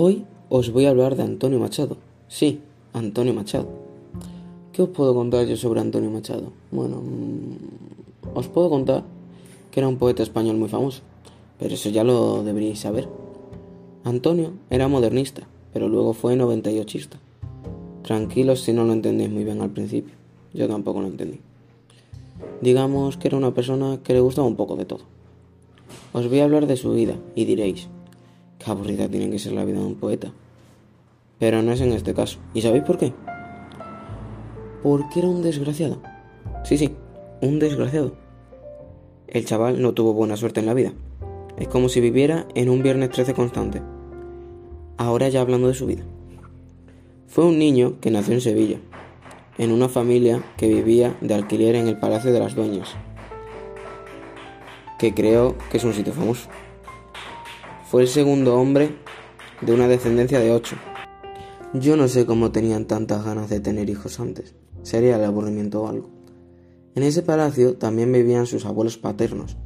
Hoy os voy a hablar de Antonio Machado. Sí, Antonio Machado. ¿Qué os puedo contar yo sobre Antonio Machado? Bueno, mm, os puedo contar que era un poeta español muy famoso, pero eso ya lo deberíais saber. Antonio era modernista, pero luego fue 98ista. Tranquilos si no lo entendéis muy bien al principio. Yo tampoco lo entendí. Digamos que era una persona que le gustaba un poco de todo. Os voy a hablar de su vida y diréis, Qué aburrida tiene que ser la vida de un poeta. Pero no es en este caso. ¿Y sabéis por qué? Porque era un desgraciado. Sí, sí, un desgraciado. El chaval no tuvo buena suerte en la vida. Es como si viviera en un viernes 13 constante. Ahora ya hablando de su vida. Fue un niño que nació en Sevilla, en una familia que vivía de alquiler en el Palacio de las Dueñas, que creo que es un sitio famoso. Fue el segundo hombre de una descendencia de ocho. Yo no sé cómo tenían tantas ganas de tener hijos antes. Sería el aburrimiento o algo. En ese palacio también vivían sus abuelos paternos.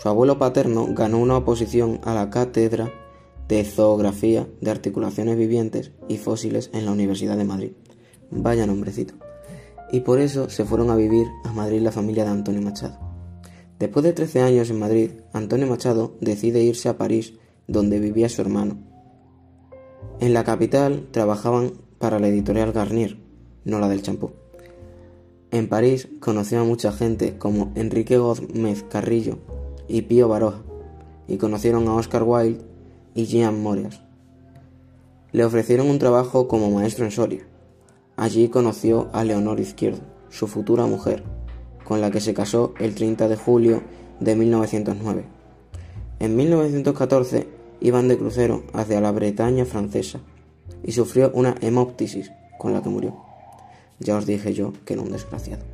Su abuelo paterno ganó una oposición a la cátedra de zoografía de articulaciones vivientes y fósiles en la Universidad de Madrid. Vaya nombrecito. Y por eso se fueron a vivir a Madrid la familia de Antonio Machado. Después de 13 años en Madrid, Antonio Machado decide irse a París, donde vivía su hermano. En la capital trabajaban para la editorial Garnier, no la del champú. En París conoció a mucha gente como Enrique Gómez Carrillo y Pío Baroja, y conocieron a Oscar Wilde y Jean Morias. Le ofrecieron un trabajo como maestro en Soria. Allí conoció a Leonor Izquierdo, su futura mujer, con la que se casó el 30 de julio de 1909. En 1914 iban de crucero hacia la Bretaña francesa y sufrió una hemoptisis con la que murió. Ya os dije yo que era un desgraciado.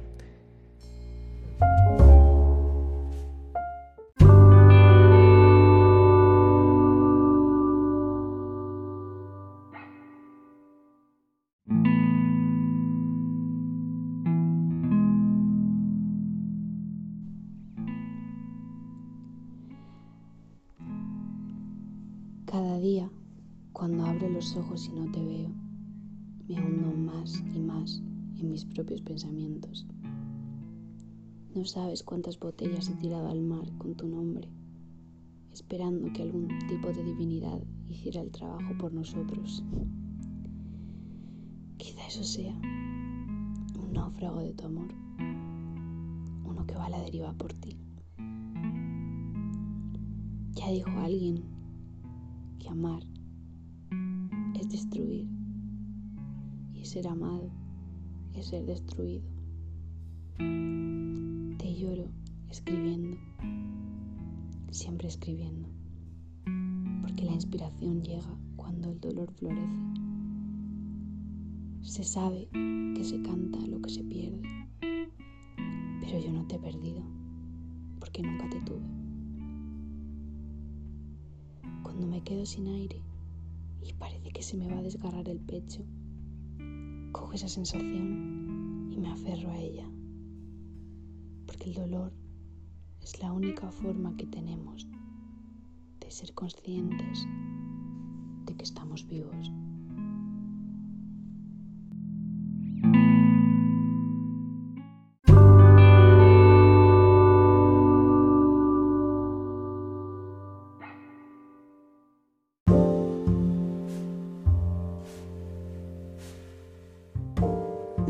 Día, cuando abro los ojos y no te veo, me hundo más y más en mis propios pensamientos. No sabes cuántas botellas he tirado al mar con tu nombre, esperando que algún tipo de divinidad hiciera el trabajo por nosotros. Quizá eso sea un náufrago de tu amor, uno que va a la deriva por ti. Ya dijo alguien amar es destruir y ser amado es ser destruido. Te lloro escribiendo, siempre escribiendo, porque la inspiración llega cuando el dolor florece. Se sabe que se canta lo que se pierde, pero yo no te he perdido, porque nunca te tuve. Quedo sin aire y parece que se me va a desgarrar el pecho, cojo esa sensación y me aferro a ella, porque el dolor es la única forma que tenemos de ser conscientes de que estamos vivos.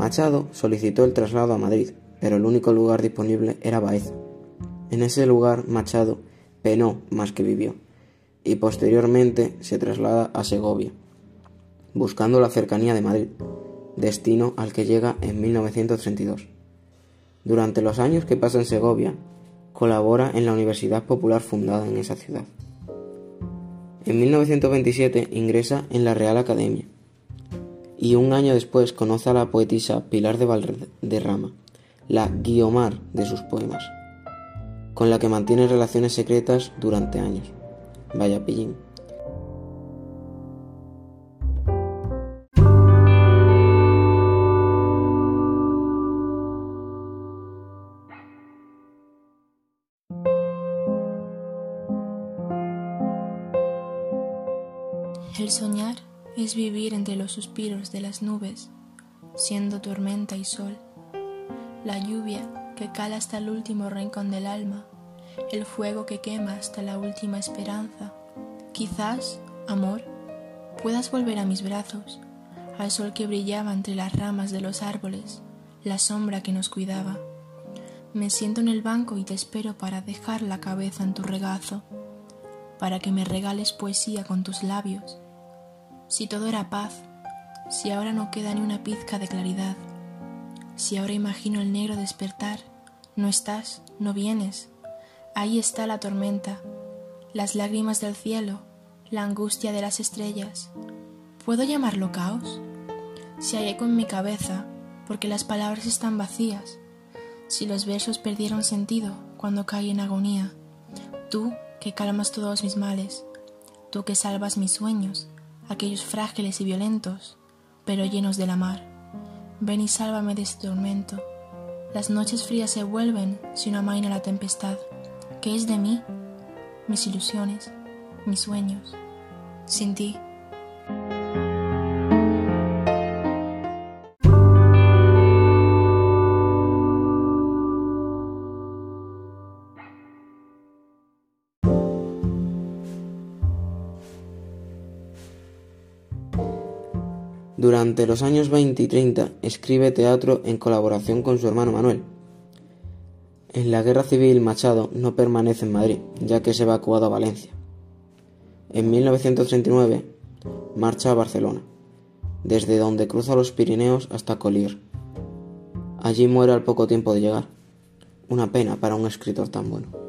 Machado solicitó el traslado a Madrid, pero el único lugar disponible era Baeza. En ese lugar Machado penó más que vivió, y posteriormente se traslada a Segovia, buscando la cercanía de Madrid, destino al que llega en 1932. Durante los años que pasa en Segovia, colabora en la Universidad Popular fundada en esa ciudad. En 1927 ingresa en la Real Academia y un año después conoce a la poetisa Pilar de Valderrama, la Guiomar de sus poemas, con la que mantiene relaciones secretas durante años. Vaya pillín. El soñar es vivir entre los suspiros de las nubes, siendo tormenta y sol, la lluvia que cala hasta el último rincón del alma, el fuego que quema hasta la última esperanza. Quizás, amor, puedas volver a mis brazos, al sol que brillaba entre las ramas de los árboles, la sombra que nos cuidaba. Me siento en el banco y te espero para dejar la cabeza en tu regazo, para que me regales poesía con tus labios. Si todo era paz, si ahora no queda ni una pizca de claridad, si ahora imagino el negro despertar, no estás, no vienes, ahí está la tormenta, las lágrimas del cielo, la angustia de las estrellas. ¿Puedo llamarlo caos? Si hay eco en mi cabeza, porque las palabras están vacías, si los versos perdieron sentido cuando caí en agonía, tú que calmas todos mis males, tú que salvas mis sueños, aquellos frágiles y violentos, pero llenos de la mar, ven y sálvame de este tormento. Las noches frías se vuelven si no amaina la tempestad. ¿Qué es de mí? Mis ilusiones, mis sueños, sin ti. Durante los años 20 y 30 escribe teatro en colaboración con su hermano Manuel. En la guerra civil Machado no permanece en Madrid, ya que es evacuado a Valencia. En 1939 marcha a Barcelona, desde donde cruza los Pirineos hasta Collier. Allí muere al poco tiempo de llegar. Una pena para un escritor tan bueno.